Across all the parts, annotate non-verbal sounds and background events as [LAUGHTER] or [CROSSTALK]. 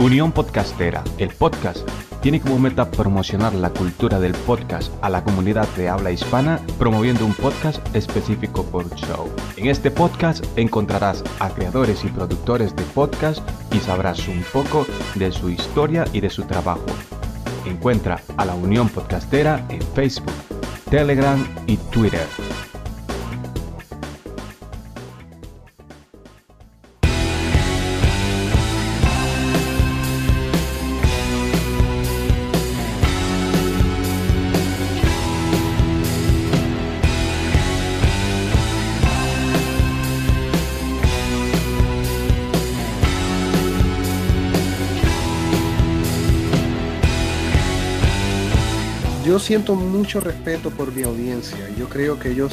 Unión Podcastera, el podcast, tiene como meta promocionar la cultura del podcast a la comunidad de habla hispana, promoviendo un podcast específico por show. En este podcast encontrarás a creadores y productores de podcast y sabrás un poco de su historia y de su trabajo. Encuentra a la Unión Podcastera en Facebook, Telegram y Twitter. Siento mucho respeto por mi audiencia. Yo creo que ellos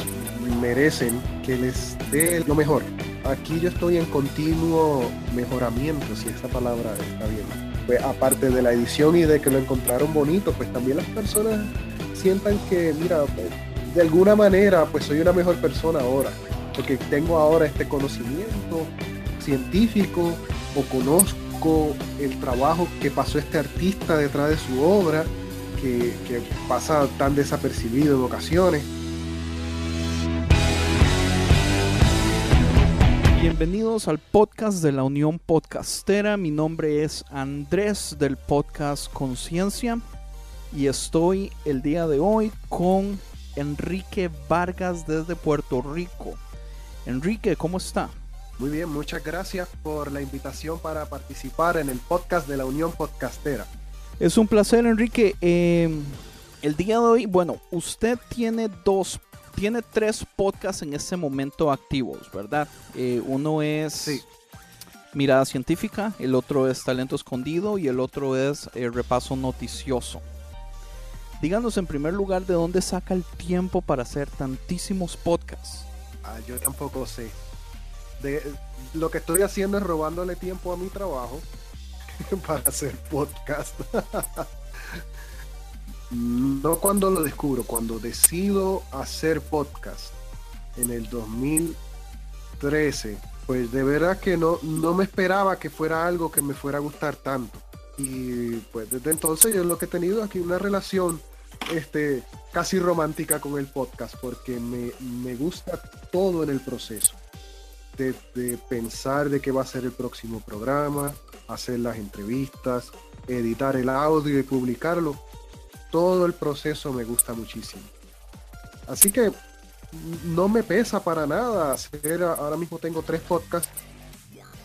merecen que les dé lo mejor. Aquí yo estoy en continuo mejoramiento, si esa palabra está bien. Pues aparte de la edición y de que lo encontraron bonito, pues también las personas sientan que, mira, pues, de alguna manera, pues soy una mejor persona ahora, porque tengo ahora este conocimiento científico o conozco el trabajo que pasó este artista detrás de su obra que, que pasa tan desapercibido en ocasiones. Bienvenidos al podcast de la Unión Podcastera. Mi nombre es Andrés del podcast Conciencia y estoy el día de hoy con Enrique Vargas desde Puerto Rico. Enrique, ¿cómo está? Muy bien, muchas gracias por la invitación para participar en el podcast de la Unión Podcastera. Es un placer, Enrique. Eh, el día de hoy, bueno, usted tiene dos, tiene tres podcasts en este momento activos, ¿verdad? Eh, uno es Sí. Mirada Científica, el otro es Talento Escondido y el otro es eh, Repaso Noticioso. Díganos en primer lugar de dónde saca el tiempo para hacer tantísimos podcasts. Ah, yo tampoco sé. De, lo que estoy haciendo es robándole tiempo a mi trabajo [LAUGHS] para hacer podcast. [LAUGHS] no cuando lo descubro, cuando decido hacer podcast en el 2013, pues de verdad que no, no me esperaba que fuera algo que me fuera a gustar tanto. Y pues desde entonces yo lo que he tenido aquí una relación este, casi romántica con el podcast porque me, me gusta todo en el proceso. De, de pensar de qué va a ser el próximo programa, hacer las entrevistas, editar el audio y publicarlo. Todo el proceso me gusta muchísimo. Así que no me pesa para nada hacer, ahora mismo tengo tres podcasts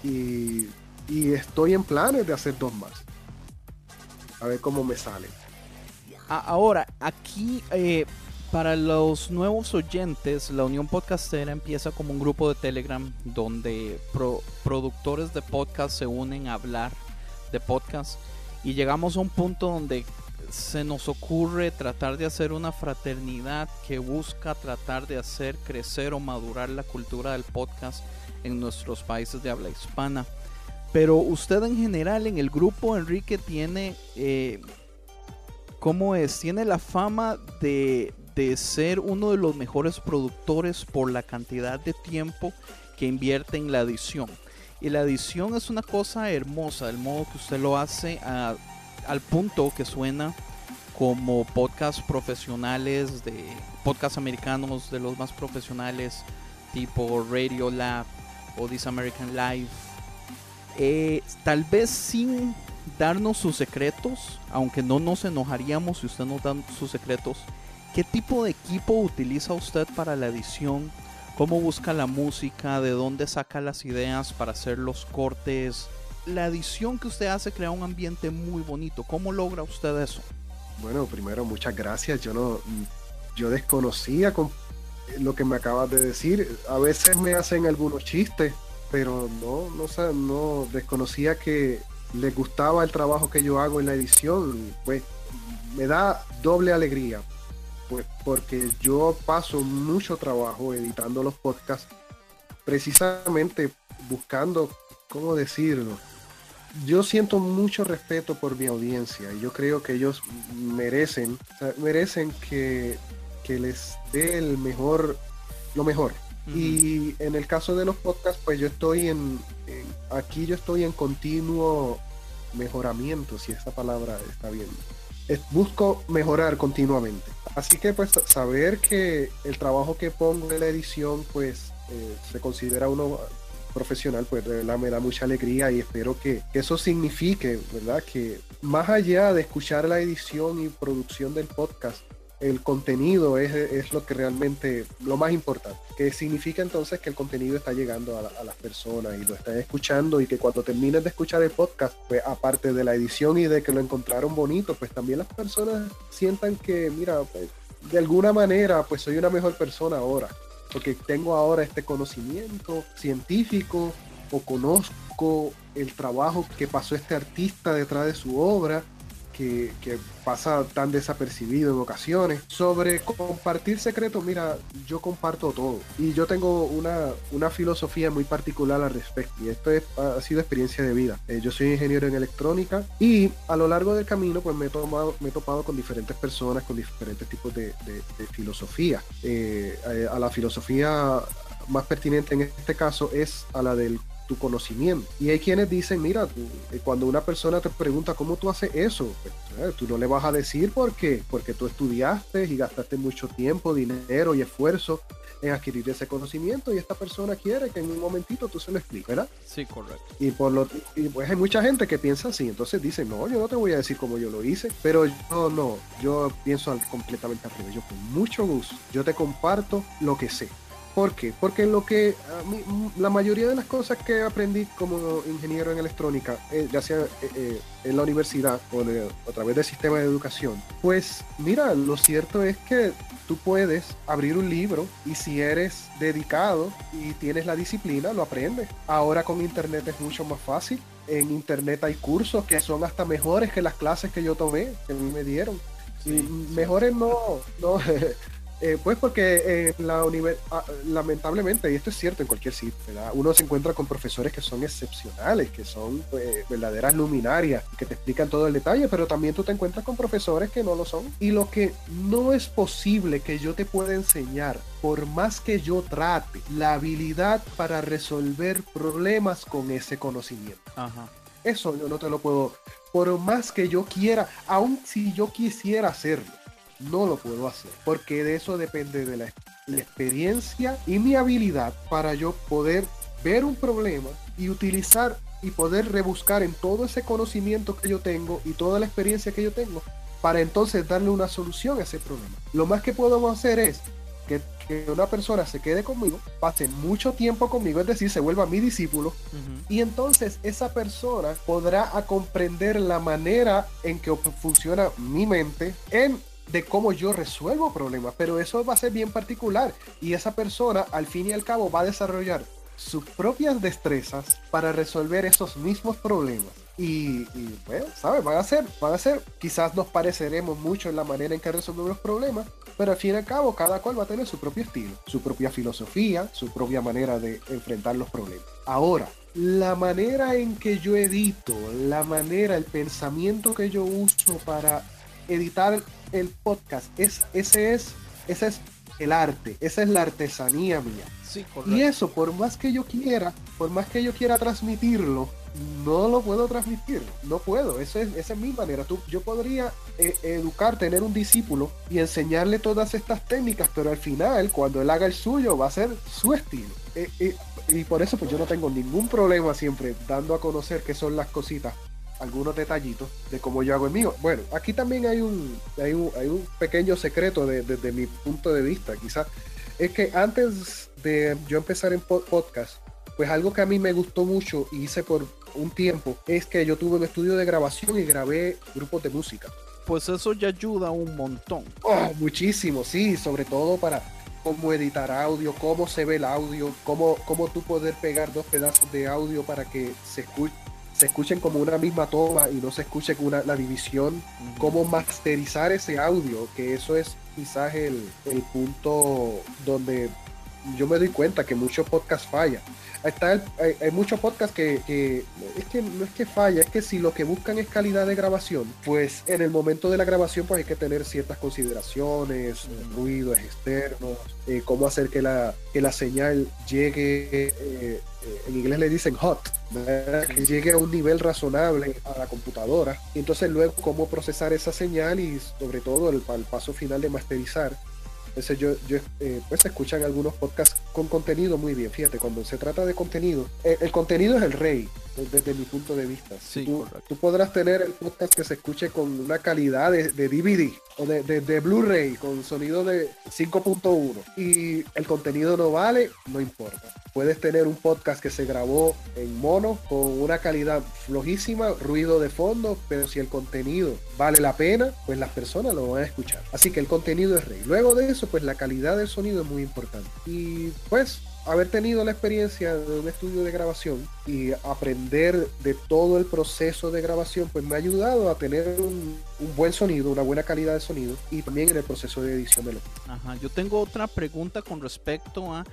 y, estoy en planes de hacer dos más. A ver cómo me sale. Ahora, aquí, eh, para los nuevos oyentes, la Unión Podcastera empieza como un grupo de Telegram donde pro- productores de podcast se unen a hablar de podcast y llegamos a un punto donde se nos ocurre tratar de hacer una fraternidad que busca tratar de hacer crecer o madurar la cultura del podcast en nuestros países de habla hispana. Pero usted en general en el grupo, Enrique, tiene eh, ¿Cómo es? Tiene la fama de, de ser uno de los mejores productores por la cantidad de tiempo que invierte en la edición. Y la edición es una cosa hermosa, el modo que usted lo hace al punto que suena como podcasts profesionales, de podcasts americanos de los más profesionales, tipo Radio Lab o This American Life. Eh, tal vez sin darnos sus secretos, aunque no nos enojaríamos si usted nos da sus secretos. ¿Qué tipo de equipo utiliza usted para la edición? ¿Cómo busca la música? ¿De dónde saca las ideas para hacer los cortes? La edición que usted hace crea un ambiente muy bonito. ¿Cómo logra usted eso? Bueno, primero muchas gracias. Yo no, yo desconocía con lo que me acabas de decir. A veces me hacen algunos chistes, pero no, no, sa- no desconocía que les gustaba el trabajo que yo hago en la edición. Pues me da doble alegría, pues porque yo paso mucho trabajo editando los podcasts, precisamente buscando, ¿cómo decirlo? yo siento mucho respeto por mi audiencia y yo creo que ellos merecen, o sea, merecen que, que les dé el mejor, lo mejor. Y en el caso de los podcasts, pues yo estoy en, en- aquí yo estoy en continuo mejoramiento, si esa palabra está bien. Busco mejorar continuamente. Así que pues saber que el trabajo que pongo en la edición pues eh, se considera uno profesional, pues la me da mucha alegría y espero que, eso signifique, ¿verdad? Que más allá de escuchar la edición y producción del podcast, el contenido es, lo que realmente, lo más importante, que significa entonces que el contenido está llegando a, las personas y lo están escuchando y que cuando termines de escuchar el podcast, pues aparte de la edición y de que lo encontraron bonito, pues también las personas sientan que, mira, pues, de alguna manera, pues soy una mejor persona ahora, porque tengo ahora este conocimiento científico o conozco el trabajo que pasó este artista detrás de su obra que, pasa tan desapercibido en ocasiones. Sobre compartir secretos, mira, yo comparto todo. Y yo tengo una, una filosofía muy particular al respecto. Y esto ha sido experiencia de vida. Eh, yo soy ingeniero en electrónica y a lo largo del camino pues me he, tomado, me he topado con diferentes personas, con diferentes tipos de, filosofía. Eh, eh, a la filosofía más pertinente en este caso es a la del tu conocimiento. Y hay quienes dicen, mira, eh, cuando una persona te pregunta cómo tú haces eso, pues, eh, tú no le vas a decir por qué, porque tú estudiaste y gastaste mucho tiempo, dinero y esfuerzo en adquirir ese conocimiento y esta persona quiere que en un momentito tú se lo expliques, ¿verdad? Sí, correcto. Y, por lo, y pues hay mucha gente que piensa así, entonces dice, no, yo no te voy a decir cómo yo lo hice, pero yo no, yo pienso completamente al revés, yo con mucho gusto, yo te comparto lo que sé ¿Por qué? Porque lo que la mayoría de las cosas que aprendí como ingeniero en electrónica, eh, ya sea eh, eh, en la universidad o a través del sistema de educación, pues mira, lo cierto es que tú puedes abrir un libro y si eres dedicado y tienes la disciplina, lo aprendes. Ahora con internet es mucho más fácil. En internet hay cursos que son hasta mejores que las clases que yo tomé, que a mí me dieron. y mejores no, no [LAUGHS] Eh, pues porque eh, la ah, lamentablemente, y esto es cierto en cualquier sitio, uno se encuentra con profesores que son excepcionales, que son eh, verdaderas luminarias, que te explican todo el detalle, pero también tú te encuentras con profesores que no lo son. Y lo que no es posible que yo te pueda enseñar, por más que yo trate, la habilidad para resolver problemas con ese conocimiento. Eso yo no te lo puedo, por más que yo quiera, aun si yo quisiera hacerlo no lo puedo hacer, porque de eso depende de la, experiencia y mi habilidad para yo poder ver un problema y utilizar y poder rebuscar en todo ese conocimiento que yo tengo y toda la experiencia que yo tengo para entonces darle una solución a ese problema. Lo más que podemos hacer es que, una persona se quede conmigo, pase mucho tiempo conmigo, es decir, se vuelva mi discípulo, y entonces esa persona podrá a comprender la manera en que funciona mi mente en de cómo yo resuelvo problemas, pero eso va a ser bien particular y esa persona al fin y al cabo va a desarrollar sus propias destrezas para resolver esos mismos problemas. Y, bueno, ¿sabes? Van a ser, van a ser, quizás nos pareceremos mucho en la manera en que resolvemos los problemas, pero al fin y al cabo cada cual va a tener su propio estilo, su propia filosofía, su propia manera de enfrentar los problemas. Ahora, la manera en que yo edito, la manera, el pensamiento que yo uso para editar el podcast. Es, ese, es, ese es el arte, esa es la artesanía mía. y eso, por más que yo quiera, por más que yo quiera transmitirlo, no lo puedo transmitir, no puedo, esa es, esa es mi manera. Tú, yo podría eh, educar, tener un discípulo y enseñarle todas estas técnicas, pero al final, cuando él haga el suyo, va a ser su estilo. Eh, eh, y por eso pues yo no tengo ningún problema siempre dando a conocer qué son las cositas algunos detallitos de cómo yo hago el mío. Bueno, aquí también hay un, hay un, hay un pequeño secreto desde mi punto de vista, quizás. Es que antes de yo empezar en podcast, pues algo que a mí me gustó mucho y hice por un tiempo es que yo tuve un estudio de grabación y grabé grupos de música. Pues eso ya ayuda un montón. Oh, muchísimo, sí, sobre todo para cómo editar audio, cómo se ve el audio, cómo, cómo tú poder pegar dos pedazos de audio para que se escuche se escuchen como una misma toma y no se escuche una, la división, cómo masterizar ese audio, que eso es quizás el, el, punto donde yo me doy cuenta que muchos podcasts fallan. Está hay, muchos podcasts que, es que no es que falla, es que si lo que buscan es calidad de grabación, pues en el momento de la grabación pues hay que tener ciertas consideraciones, ruidos externos, eh, cómo hacer que la, que la señal llegue, eh, en inglés le dicen hot, que llegue a un nivel razonable a la computadora. Y entonces luego cómo procesar esa señal y sobre todo el, el paso final de masterizar entonces yo, eh, pues escuchan algunos podcasts con contenido muy bien. Fíjate, cuando se trata de contenido, eh, el contenido es el rey, desde mi punto de vista. Sí, tú, tú, podrás tener el podcast que se escuche con una calidad de, de DVD o de, de, de Blu-ray con sonido de 5.1 y el contenido no vale, no importa. Puedes tener un podcast que se grabó en mono con una calidad flojísima, ruido de fondo, pero si el contenido vale la pena, pues las personas lo van a escuchar. Así que el contenido es rey. Luego de eso, pues la calidad del sonido es muy importante. Y pues haber tenido la experiencia de un estudio de grabación y aprender de todo el proceso de grabación, pues me ha ayudado a tener un, buen sonido, una buena calidad de sonido y también en el proceso de edición de lo. Ajá, yo tengo otra pregunta con respecto a,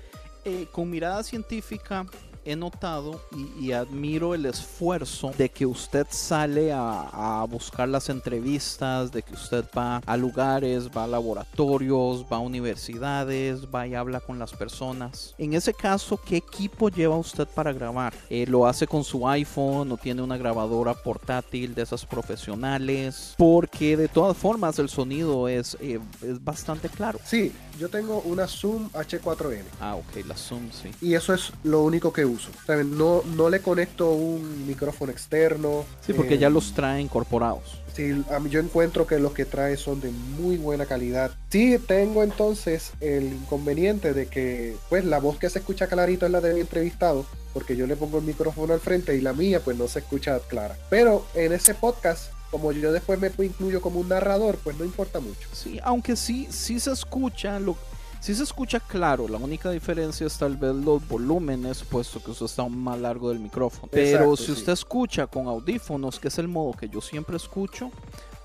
eh, con mirada científica, he notado y, y, admiro el esfuerzo de que usted sale a, a, buscar las entrevistas, de que usted va a lugares, va a laboratorios, va a universidades, va y habla con las personas. En ese caso, ¿qué equipo lleva usted para grabar? Eh, ¿Lo hace con su iPhone o tiene una grabadora portátil de esas profesionales? Porque de todas formas el sonido es, eh, es bastante claro. Sí, yo tengo una Zoom H4n. Ah, ok, la Zoom, sí. Y eso es lo único que uso. No, no le conecto un micrófono externo. Sí, porque eh, ya los trae incorporados. Sí, a mí yo encuentro que los que trae son de muy buena calidad. Sí, tengo entonces el inconveniente de que, pues, la voz que se escucha clarito es la del entrevistado, porque yo le pongo el micrófono al frente y la mía, pues, no se escucha clara. Pero en ese podcast como yo después me incluyo como un narrador, pues no importa mucho. Sí, aunque sí, sí se escucha, lo, sí se escucha claro, la única diferencia es tal vez los volúmenes, puesto que usted está más largo del micrófono. Pero Exacto, si usted escucha con audífonos, que es el modo que yo siempre escucho,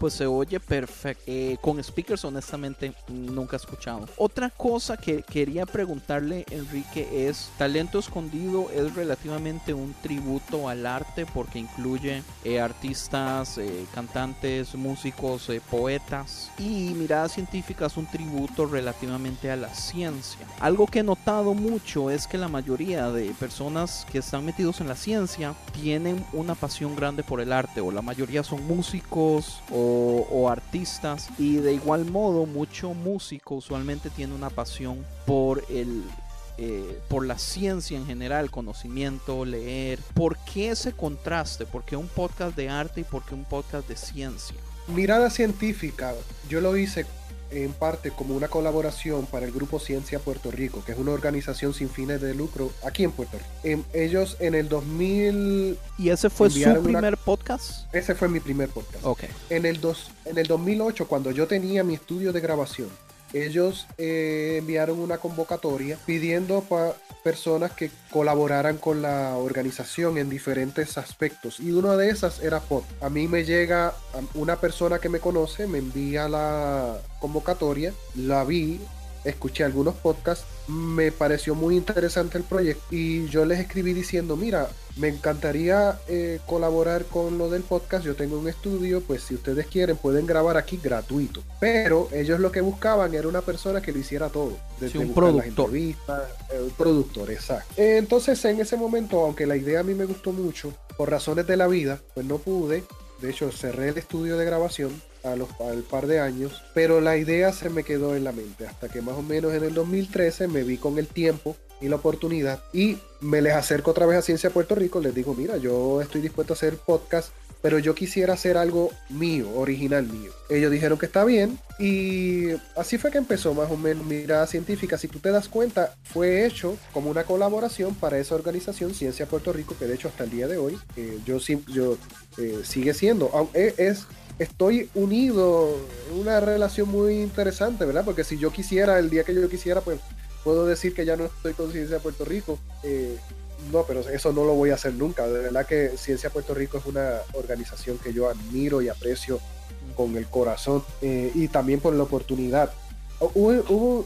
pues se oye perfecto. Eh, con speakers, honestamente, nunca he escuchado. Otra cosa que quería preguntarle, Enrique, es: Talento Escondido es relativamente un tributo al arte porque incluye eh, artistas, eh, cantantes, músicos, poetas. Y Mirada Científica es un tributo relativamente a la ciencia. Algo que he notado mucho es que la mayoría de personas que están metidos en la ciencia tienen una pasión grande por el arte, o la mayoría son músicos o, artistas y de igual modo mucho músico usualmente tiene una pasión por el eh, por la ciencia en general, conocimiento, leer. ¿Por qué ese contraste? ¿Por qué un podcast de arte y por qué un podcast de ciencia? Mirada científica, yo lo hice en parte como una colaboración para el grupo Ciencia Puerto Rico, que es una organización sin fines de lucro aquí en Puerto Rico. Eh, ellos en el 2000... ¿Y ese fue su primer una... podcast? Ese fue mi primer podcast. Ok. En el, dos, en el 2008, cuando yo tenía mi estudio de grabación, ellos eh, enviaron una convocatoria pidiendo para personas que colaboraran con la organización en diferentes aspectos y una de esas era POT. A mí me llega una persona que me conoce, me envía la convocatoria, la vi, escuché algunos podcasts, me pareció muy interesante el proyecto y yo les escribí diciendo, mira, me encantaría eh, colaborar con lo del podcast, yo tengo un estudio, pues si ustedes quieren pueden grabar aquí gratuito. Pero ellos lo que buscaban era una persona que lo hiciera todo. Desde sí, un productor. Eh, un productor, exacto. Entonces en ese momento, aunque la idea a mí me gustó mucho, por razones de la vida, pues no pude. De hecho, cerré el estudio de grabación a los, al par de años, pero la idea se me quedó en la mente hasta que más o menos en el 2013 me vi con el tiempo y la oportunidad y me les acerco otra vez a Ciencia Puerto Rico, les digo, mira, yo estoy dispuesto a hacer podcast, pero yo quisiera hacer algo mío, original mío. Ellos dijeron que está bien y así fue que empezó más o menos Mirada Científica. Si tú te das cuenta, fue hecho como una colaboración para esa organización Ciencia Puerto Rico, que de hecho hasta el día de hoy eh, yo, yo eh, sigue siendo, es estoy unido una relación muy interesante, ¿verdad? Porque si yo quisiera, el día que yo quisiera, pues puedo decir que ya no estoy con Ciencia Puerto Rico. Eh, no, pero eso no lo voy a hacer nunca. De verdad que Ciencia Puerto Rico es una organización que yo admiro y aprecio con el corazón eh, y también por la oportunidad.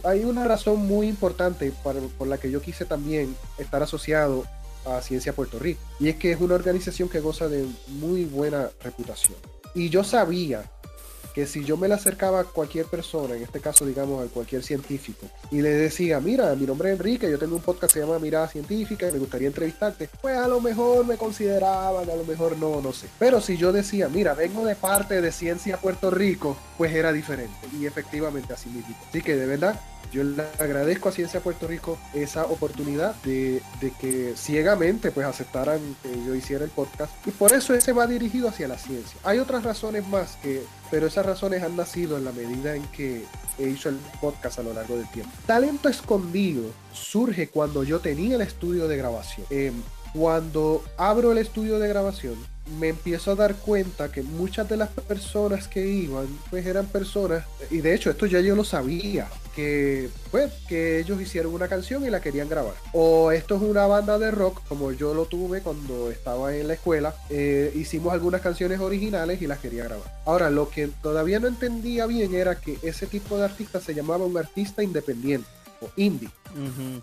Hay una razón muy importante por la que yo quise también estar asociado a Ciencia Puerto Rico y es que es una organización que goza de muy buena reputación. Y yo sabía que si yo me le acercaba a cualquier persona, en este caso digamos a cualquier científico, y le decía, mira, mi nombre es Enrique, yo tengo un podcast que se llama Mirada Científica y me gustaría entrevistarte, pues a lo mejor me consideraban, a lo mejor no, no sé. Pero si yo decía, mira, vengo de parte de Ciencia Puerto Rico, pues era diferente. Y efectivamente así mismo. Así que de verdad, yo le agradezco a Ciencia Puerto Rico esa oportunidad de, que ciegamente pues aceptaran que yo hiciera el podcast y por eso ese va dirigido hacia la ciencia. Hay otras razones más que, pero esas razones han nacido en la medida en que he hecho el podcast a lo largo del tiempo. Talento escondido surge cuando yo tenía el estudio de grabación. Em, cuando abro el estudio de grabación, me empiezo a dar cuenta que muchas de las personas que iban, pues eran personas, y de hecho esto ya yo lo sabía, que pues que ellos hicieron una canción y la querían grabar. O esto es una banda de rock, como yo lo tuve cuando estaba en la escuela, eh, hicimos algunas canciones originales y las quería grabar. Ahora, lo que todavía no entendía bien era que ese tipo de artista se llamaba un artista independiente o indie.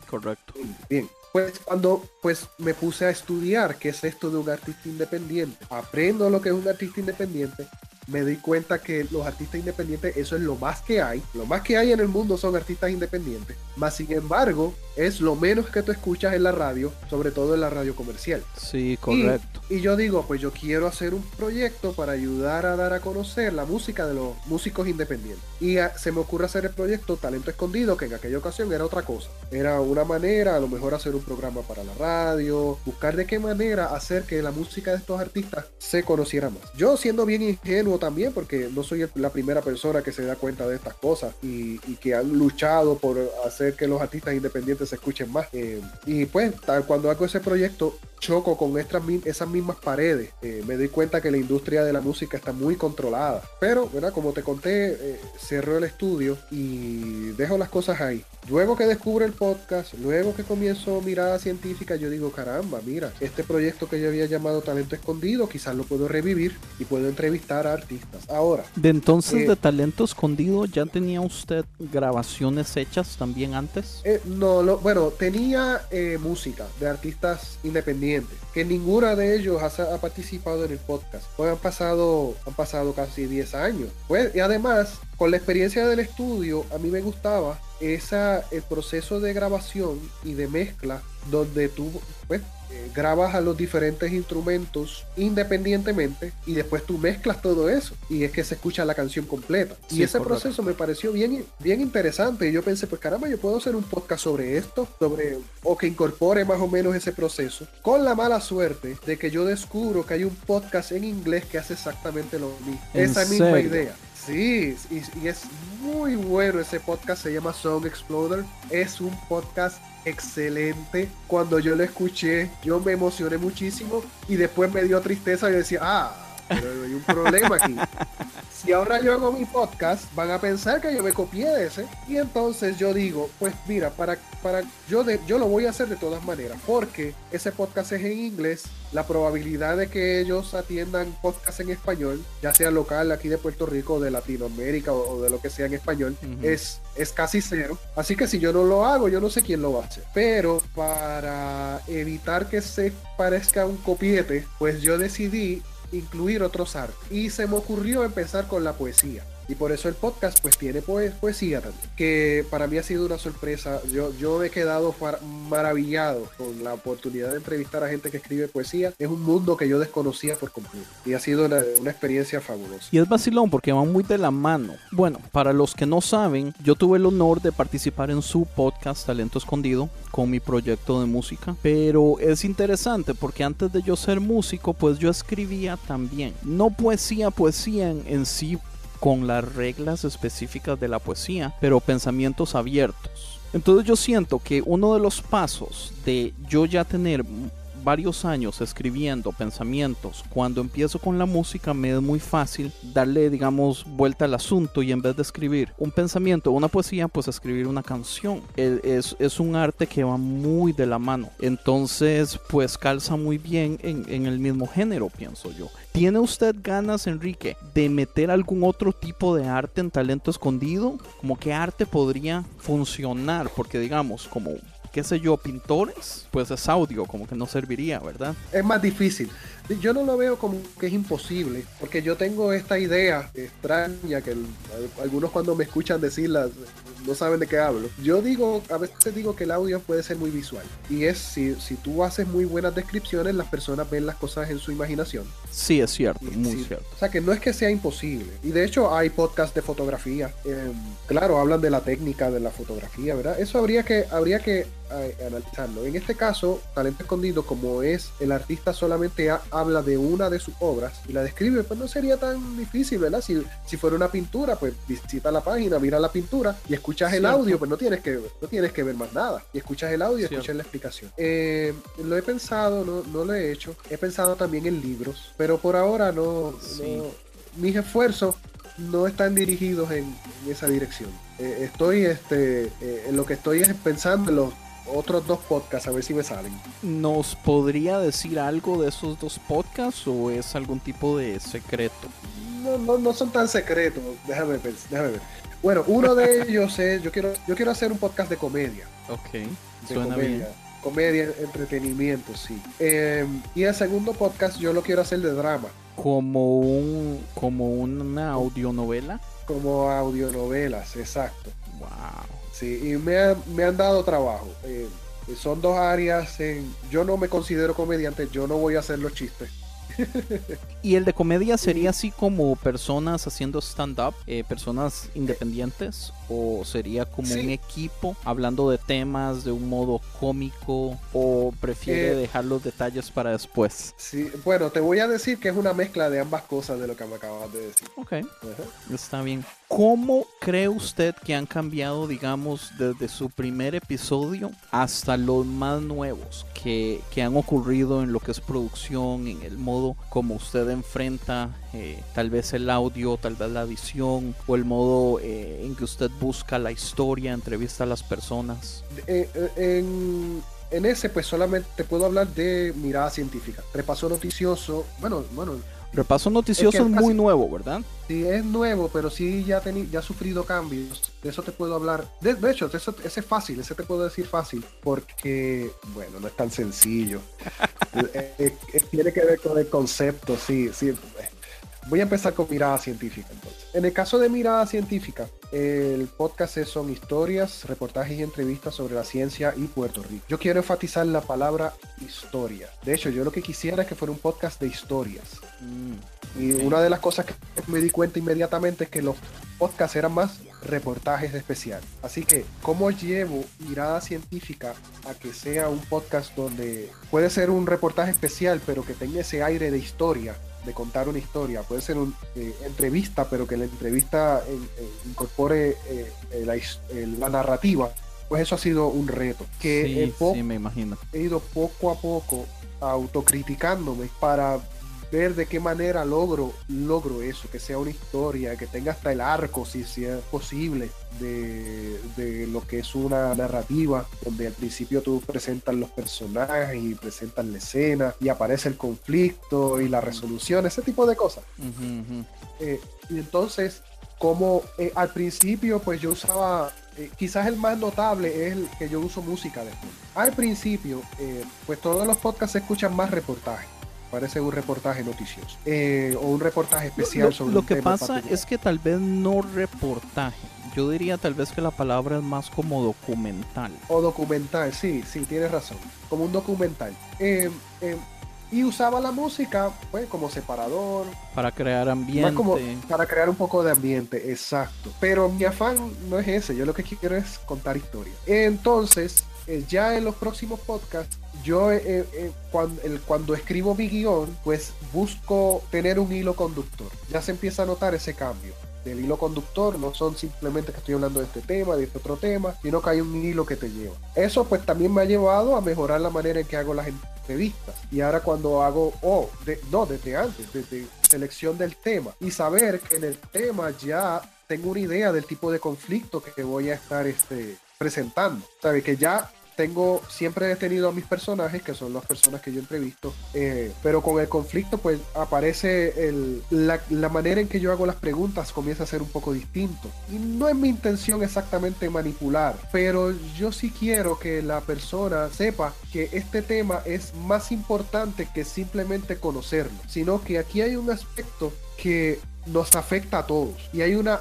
correcto. Bien, pues cuando pues me puse a estudiar qué es esto de un artista independiente, aprendo lo que es un artista independiente, me di cuenta que los artistas independientes, eso es lo más que hay. Lo más que hay en el mundo son artistas independientes. Más sin embargo, es lo menos que tú escuchas en la radio, sobre todo en la radio comercial. Sí, correcto. Y, yo digo, pues yo quiero hacer un proyecto para ayudar a dar a conocer la música de los músicos independientes. Y se me ocurre hacer el proyecto Talento Escondido, que en aquella ocasión era otra cosa. Era una manera, a lo mejor hacer un programa para la radio, buscar de qué manera hacer que la música de estos artistas se conociera más. Yo siendo bien ingenuo, también, porque no soy la primera persona que se da cuenta de estas cosas y, que han luchado por hacer que los artistas independientes se escuchen más. Eh, y pues, cuando hago ese proyecto, choco con estas, esas mismas paredes. Eh, me doy cuenta que la industria de la música está muy controlada. Pero, ¿verdad? Como te conté, eh, el estudio y dejo las cosas ahí. Luego que descubro el podcast, luego que comienzo mirada científica, yo digo, caramba, mira, este proyecto que yo había llamado Talento Escondido, quizás lo puedo revivir y puedo entrevistar a artistas. Ahora. De entonces, eh, de Talento Escondido, ¿ya tenía usted grabaciones hechas también antes? no, lo, bueno, tenía música de artistas independientes que ninguna de ellos ha, participado en el podcast. Pues han pasado, han pasado casi 10 años. Pues, y además, con la experiencia del estudio, a mí me gustaba esa, el proceso de grabación y de mezcla donde tú pues, eh, grabas a los diferentes instrumentos independientemente y después tú mezclas todo eso y es que se escucha la canción completa. y ese proceso me pareció bien, bien interesante y yo pensé, pues caramba, yo puedo hacer un podcast sobre esto, sobre o que incorpore más o menos ese proceso, con la mala suerte de que yo descubro que hay un podcast en inglés que hace exactamente lo mismo. Esa misma idea. Sí, y, es muy bueno ese podcast, se llama Song Exploder. Es un podcast excelente. Cuando yo lo escuché, yo me emocioné muchísimo y después me dio tristeza y decía, ah, pero hay un problema aquí. Si ahora yo hago mi podcast, van a pensar que yo me copié de ese. Y entonces yo digo, pues mira, para, para yo, de, yo lo voy a hacer de todas maneras, porque ese podcast es en inglés. La probabilidad de que ellos atiendan podcast en español, ya sea local aquí de Puerto Rico, de Latinoamérica o, de lo que sea en español, es, es casi cero. Así que si yo no lo hago, yo no sé quién lo va a hacer. Pero para evitar que se parezca un copiete, pues yo decidí incluir otros artes. Y se me ocurrió empezar con la poesía. Y por eso el podcast pues tiene poesía también, que para mí ha sido una sorpresa. Yo, yo he quedado maravillado con la oportunidad de entrevistar a gente que escribe poesía. Es un mundo que yo desconocía por completo y ha sido una, una experiencia fabulosa. Y es vacilón porque van muy de la mano. Bueno, para los que no saben, yo tuve el honor de participar en su podcast Talento Escondido con mi proyecto de música, pero es interesante porque antes de yo ser músico, pues yo escribía también. No poesía, poesía en, en sí con las reglas específicas de la poesía, pero pensamientos abiertos. Entonces yo siento que uno de los pasos de yo ya tener varios años escribiendo pensamientos, cuando empiezo con la música me es muy fácil darle, digamos, vuelta al asunto y en vez de escribir un pensamiento, una poesía, pues escribir una canción. Es, es un arte que va muy de la mano. Entonces, pues calza muy bien en, el mismo género, pienso yo. ¿Tiene usted ganas, Enrique, de meter algún otro tipo de arte en talento escondido? ¿Como qué arte podría funcionar? Porque digamos, como qué sé yo, pintores, pues es audio, como que no serviría, ¿verdad? Es más difícil. Yo no lo veo como que es imposible, porque yo tengo esta idea extraña que algunos cuando me escuchan decirla no saben de qué hablo. Yo digo, a veces digo que el audio puede ser muy visual. Y es si, si tú haces muy buenas descripciones, las personas ven las cosas en su imaginación. Sí, es cierto, muy cierto. O sea que no es que sea imposible. Y de hecho hay podcasts de fotografía. Em, claro, hablan de la técnica de la fotografía, ¿verdad? Eso habría que, habría que analizarlo. En este caso, Talento Escondido, como es el artista solamente habla de una de sus obras y la describe, pues no sería tan difícil, ¿verdad? Si, si fuera una pintura, pues visita la página, mira la pintura y escuchas el audio, pues no tienes que no tienes que ver más nada. Y escuchas el audio y escuchas la explicación. Eh, lo he pensado, no, no lo he hecho. He pensado también en libros, pero por ahora no, mis esfuerzos no están dirigidos en, esa dirección. Eh, estoy, este, eh, en lo que estoy es pensando en los otros dos podcasts, a ver si me salen. ¿Nos podría decir algo de esos dos podcasts o es algún tipo de secreto? No, no, no son tan secretos, déjame ver, déjame ver. Bueno, uno de [LAUGHS] ellos es, yo quiero, yo quiero hacer un podcast de comedia. Ok, suena comedia. bien. Comedia, entretenimiento, sí. Em, y el segundo podcast yo lo quiero hacer de drama. Como un, como una audionovela. Como audionovelas, exacto. Wow. Sí, y me, me han dado trabajo. Eh, son dos áreas en... Yo no me considero comediante, yo no voy a hacer los chistes. [LAUGHS] ¿Y el de comedia sería así como personas haciendo stand-up, eh, personas independientes? ¿O sería como un equipo hablando de temas de un modo cómico? ¿O prefiere eh, dejar los detalles para después? Sí, bueno, te voy a decir que es una mezcla de ambas cosas de lo que me acabas de decir. Ok, está bien. ¿Cómo cree usted que han cambiado, digamos, desde su primer episodio hasta los más nuevos que, que han ocurrido en lo que es producción, en el modo como usted enfrenta eh, tal vez el audio, tal vez la visión o el modo eh, en que usted busca la historia, entrevista a las personas? Eh, en, en, ese pues solamente te puedo hablar de mirada científica. Repaso noticioso, bueno, bueno. Repaso noticioso es, muy nuevo, ¿verdad? Sí, es nuevo, pero sí ya, ya ha sufrido cambios. De eso te puedo hablar. De, hecho, eso, ese es fácil, ese te puedo decir fácil, porque, bueno, no es tan sencillo. [LAUGHS] tiene que ver con el concepto, sí, sí. Voy a empezar con mirada científica entonces. En el caso de mirada científica, el podcast son historias, reportajes y entrevistas sobre la ciencia y Puerto Rico. Yo quiero enfatizar la palabra historia. De hecho, yo lo que quisiera es que fuera un podcast de historias. Mm, y una de las cosas que me di cuenta inmediatamente es que los podcasts eran más reportajes especiales. Así que, ¿cómo llevo mirada científica a que sea un podcast donde puede ser un reportaje especial, pero que tenga ese aire de historia? De contar una historia, puede ser una eh, entrevista, pero que la entrevista eh, eh, incorpore la, narrativa, pues eso ha sido un reto. Que sí, me imagino. He ido poco a poco autocriticándome para ver de qué manera logro, logro eso, que sea una historia, que tenga hasta el arco, si, es posible, de, de, lo que es una narrativa, donde al principio tú presentas los personajes y presentas la escena y aparece el conflicto y la resolución, ese tipo de cosas. Eh, y entonces, como eh, al principio, pues yo usaba eh, quizás el más notable es el que yo uso música de Al principio, pues todos los podcasts se escuchan más reportajes parece un reportaje noticioso eh, o un reportaje especial sobre lo que pasa es que tal vez no reportaje. Yo diría tal vez que la palabra es más como documental. O documental sí sí tienes razón. Como un documental. Eh, eh, y usaba la música pues como separador. Para crear ambiente como para crear un poco de ambiente exacto. Pero mi afán no es ese yo lo que quiero es contar historias entonces ya en los próximos podcasts yo eh, eh, cuando, cuando, escribo mi guion, pues busco tener un hilo conductor. Ya se empieza a notar ese cambio. del hilo conductor no son simplemente que estoy hablando de este tema, de este otro tema, sino que hay un hilo que te lleva. Eso pues también me ha llevado a mejorar la manera en que hago las entrevistas. Y ahora cuando hago, oh, no, desde antes, desde selección del tema. Y saber que en el tema ya tengo una idea del tipo de conflicto que voy a estar este, presentando. Sabe que ya tengo, siempre he tenido a mis personajes, que son las personas que yo entrevisto, eh, pero con el conflicto pues aparece la, la, manera en que yo hago las preguntas comienza a ser un poco distinto. Y no es mi intención exactamente manipular, pero yo sí quiero que la persona sepa que este tema es más importante que simplemente conocerlo, sino que aquí hay un aspecto que nos afecta a todos. Y hay, una,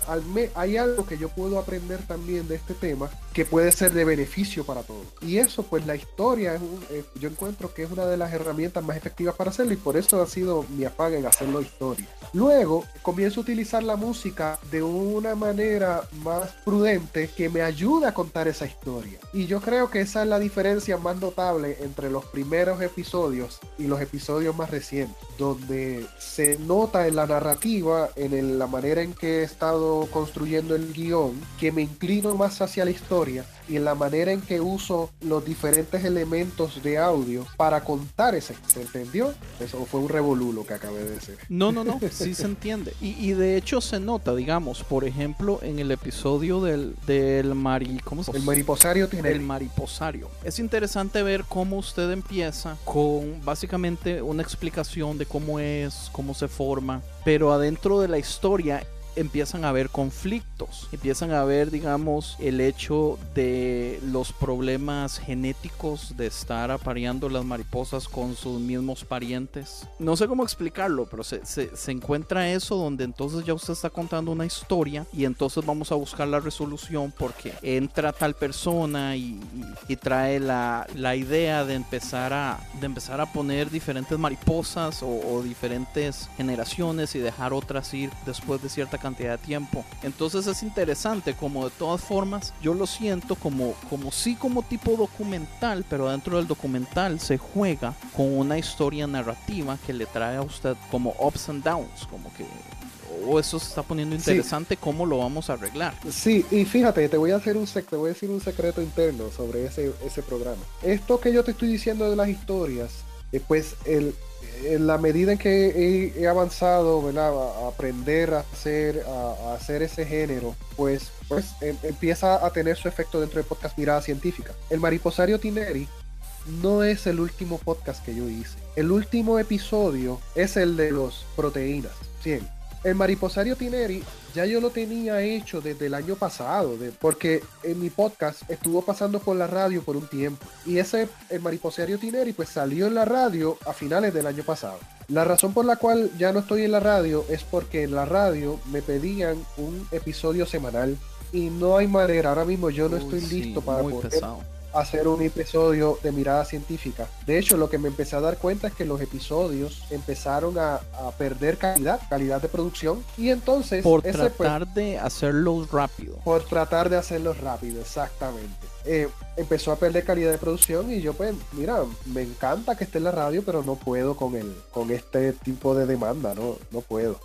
hay algo que yo puedo aprender también de este tema que puede ser de beneficio para todos. Y eso, pues la historia, es eh, yo encuentro que es una de las herramientas más efectivas para hacerlo y por eso ha sido mi afán en hacerlo historia. Luego, comienzo a utilizar la música de una manera más prudente que me ayuda a contar esa historia. Y yo creo que esa es la diferencia más notable entre los primeros episodios y los episodios más recientes, donde se nota en la narrativa en la manera en que he estado construyendo el guion, que me inclino más hacia la historia y en la manera en que uso los diferentes elementos de audio para contar ese. ¿Se entendió? Eso fue un revolulo que acabé de decir. No, no, no, sí se entiende. Y, de hecho se nota, digamos, por ejemplo, en el episodio del, del mari, ¿cómo se? El mariposario tiene. El mariposario. Es interesante ver cómo usted empieza con básicamente una explicación de cómo es, cómo se forma, pero adentro de la historia empiezan a haber conflictos, empiezan a haber, digamos, el hecho de los problemas genéticos de estar apareando las mariposas con sus mismos parientes. No sé cómo explicarlo, pero se, encuentra eso donde entonces ya usted está contando una historia y entonces vamos a buscar la resolución porque entra tal persona y, trae la, idea de empezar, a, de empezar a poner diferentes mariposas o, o diferentes generaciones y dejar otras ir después de cierta cantidad de tiempo. Entonces es interesante como de todas formas yo lo siento como, como sí como tipo documental, pero dentro del documental se juega con una historia narrativa que le trae a usted como ups and downs, como que o eso se está poniendo interesante, ¿cómo lo vamos a arreglar? Sí, y fíjate, te voy a hacer un te voy a decir un secreto interno sobre ese, ese programa. Esto que yo te estoy diciendo de las historias, eh, pues el, en la medida en que he, avanzado, A aprender a hacer, a, hacer ese género, pues, pues em, empieza a tener su efecto dentro del podcast Mirada Científica. El Mariposario Tineri no es el último podcast que yo hice. El último episodio es el de los proteínas. 100 el mariposario Tineri ya yo lo tenía hecho desde el año pasado, porque en mi podcast estuvo pasando por la radio por un tiempo. Y ese, el mariposario Tineri, pues salió en la radio a finales del año pasado. La razón por la cual ya no estoy en la radio es porque en la radio me pedían un episodio semanal y no hay manera. Ahora mismo yo no estoy listo para poder hacer un episodio de mirada científica. De hecho, lo que me empecé a dar cuenta es que los episodios empezaron a, perder calidad, calidad de producción. Y entonces... Por tratar de hacerlos rápido. Por tratar de hacerlos rápido, exactamente. Eh, empezó a perder calidad de producción y yo pues, mira, me encanta que esté en la radio, pero no puedo con el, con este tipo de demanda, no, no puedo.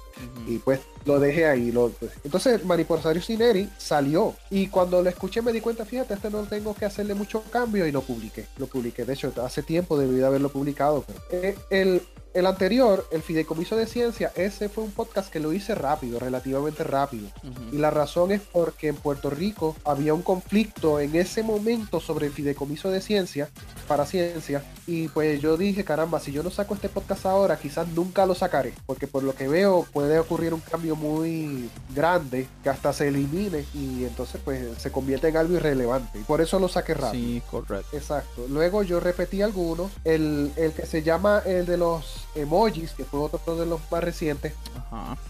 Y pues lo dejé ahí. Lo, pues. Entonces Mariposario Cineri salió. Y cuando lo escuché me di cuenta, fíjate, este no tengo que hacerle mucho cambio y lo publiqué. Lo publiqué. De hecho, hace tiempo debí de haberlo publicado. Pero, eh, el, el anterior, el Fideicomiso de Ciencia, ese fue un podcast que lo hice rápido, relativamente rápido. Y la razón es porque en Puerto Rico había un conflicto en ese momento sobre el Fideicomiso de Ciencia, para ciencia. Y pues yo dije, caramba, si yo no saco este podcast ahora, quizás nunca lo sacaré. Porque por lo que veo puede ocurrir un cambio muy grande que hasta se elimine y entonces pues se convierte en algo irrelevante. Y por eso lo saqué rápido. Sí, correcto. Exacto. Luego yo repetí algunos. El, el que se llama el de los emojis, que fue otro de los más recientes.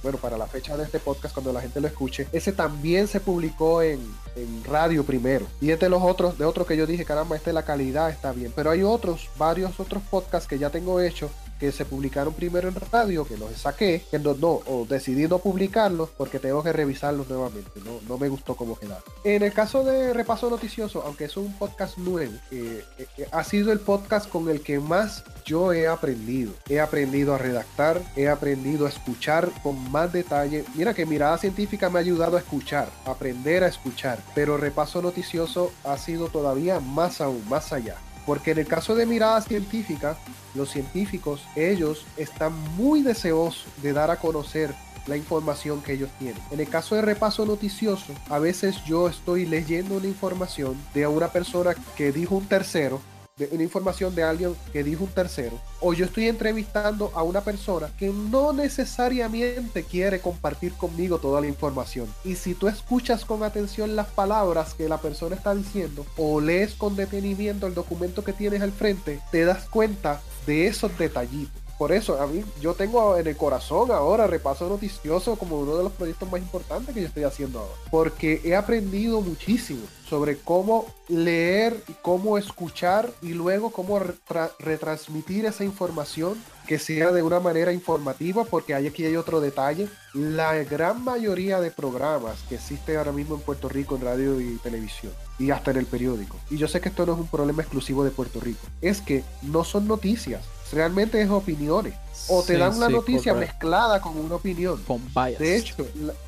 Bueno, para la fecha de este podcast, cuando la gente lo escuche, ese también se publicó en, en radio primero. Y es de los otros, de otros que yo dije, caramba, este la calidad está bien. Pero hay otros, varios otros podcasts que ya tengo hechos que se publicaron primero en radio, que los saqué, que no, no o decidí no publicarlos porque tengo que revisarlos nuevamente, no, no me gustó cómo quedaron. En el caso de Repaso Noticioso, aunque es un podcast nuevo, eh, eh, eh, ha sido el podcast con el que más yo he aprendido. He aprendido a redactar, he aprendido a escuchar con más detalle. Mira que mirada científica me ha ayudado a escuchar, aprender a escuchar, pero Repaso Noticioso ha sido todavía más aún, más allá. Porque en el caso de mirada científica, los científicos, ellos están muy deseosos de dar a conocer la información que ellos tienen. En el caso de repaso noticioso, a veces yo estoy leyendo una información de una persona que dijo un tercero una información de alguien que dijo un tercero, o yo estoy entrevistando a una persona que no necesariamente quiere compartir conmigo toda la información. Y si tú escuchas con atención las palabras que la persona está diciendo, o lees con detenimiento el documento que tienes al frente, te das cuenta de esos detallitos por eso, a mí, yo tengo en el corazón ahora repaso noticioso como uno de los proyectos más importantes que yo estoy haciendo ahora. Porque he aprendido muchísimo sobre cómo leer, cómo escuchar y luego cómo retransmitir esa información que sea de una manera informativa, porque hay aquí hay otro detalle. La gran mayoría de programas que existen ahora mismo en Puerto Rico en radio y televisión y hasta en el periódico, y yo sé que esto no es un problema exclusivo de Puerto Rico, es que no son noticias, realmente es opiniones. O te dan una noticia mezclada con una opinión. Con bias. De hecho,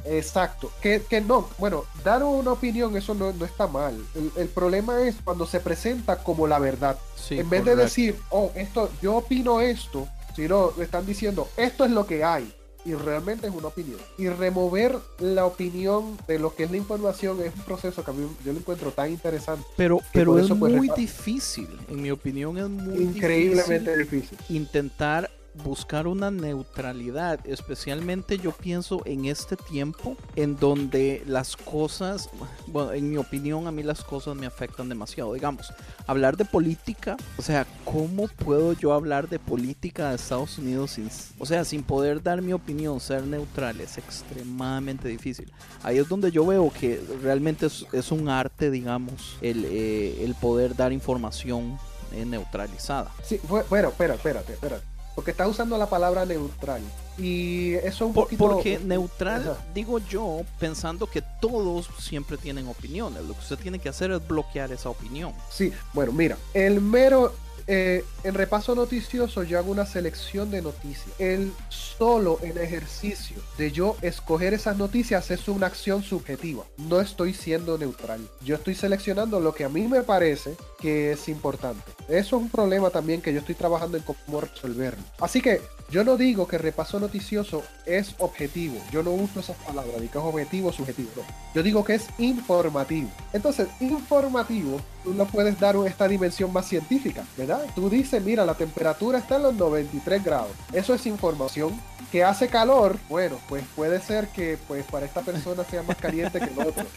exacto. Que, que, no, bueno, dar una opinión, eso no, no está mal. El, problema es cuando se presenta como la verdad. en vez de decir, oh, esto, yo opino esto, sino están diciendo, esto es lo que hay y realmente es una opinión. Y remover la opinión de lo que es la información es un proceso que a mí yo lo encuentro tan interesante. Pero, pero es pues, muy difícil, en mi opinión es muy increíblemente difícil. Intentar buscar una neutralidad, especialmente yo pienso en este tiempo en donde las cosas, bueno, en mi opinión a mí las cosas me afectan demasiado. Digamos, hablar de política, o sea, ¿cómo puedo yo hablar de política de Estados Unidos sin, o sea, sin poder dar mi opinión, ser neutral? Es extremadamente difícil. Ahí es donde yo veo que realmente es, un arte, digamos, el, eh, el poder dar información eh, neutralizada. Sí, bueno, espera, espérate, espérate. Porque estás usando la palabra neutral. Y eso es un poquito. Porque neutral, digo yo, pensando que todos siempre tienen opiniones. Lo que usted tiene que hacer es bloquear esa opinión. Sí, bueno, mira, el mero eh, en repaso noticioso yo hago una selección de noticias. El solo el ejercicio de yo escoger esas noticias es una acción subjetiva. No estoy siendo neutral. Yo estoy seleccionando lo que a mí me parece que es importante. Eso es un problema también que yo estoy trabajando en cómo resolverlo. Así que yo no digo que repaso noticioso es objetivo. Yo no uso esas palabras de que es objetivo o subjetivo. Yo digo que es informativo. Entonces, informativo, tú no puedes dar esta dimensión más científica. Tú dices, mira, la temperatura está en los 93 grados. Eso es información. Que hace calor, bueno, pues puede ser que pues para esta persona sea más caliente que el otro. [LAUGHS]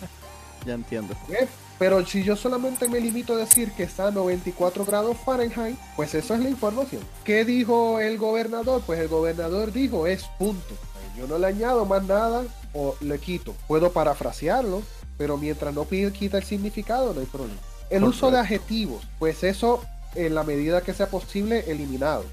Ya entiendo. Pero si yo solamente me limito a decir que está a 94 grados Fahrenheit, pues eso es la información. ¿Qué dijo el gobernador? Pues el gobernador dijo es punto. Yo no le añado más nada o le quito. Puedo parafrasearlo, pero mientras no quita el significado no hay problema. El uso de adjetivos, pues eso en la medida que sea posible eliminado.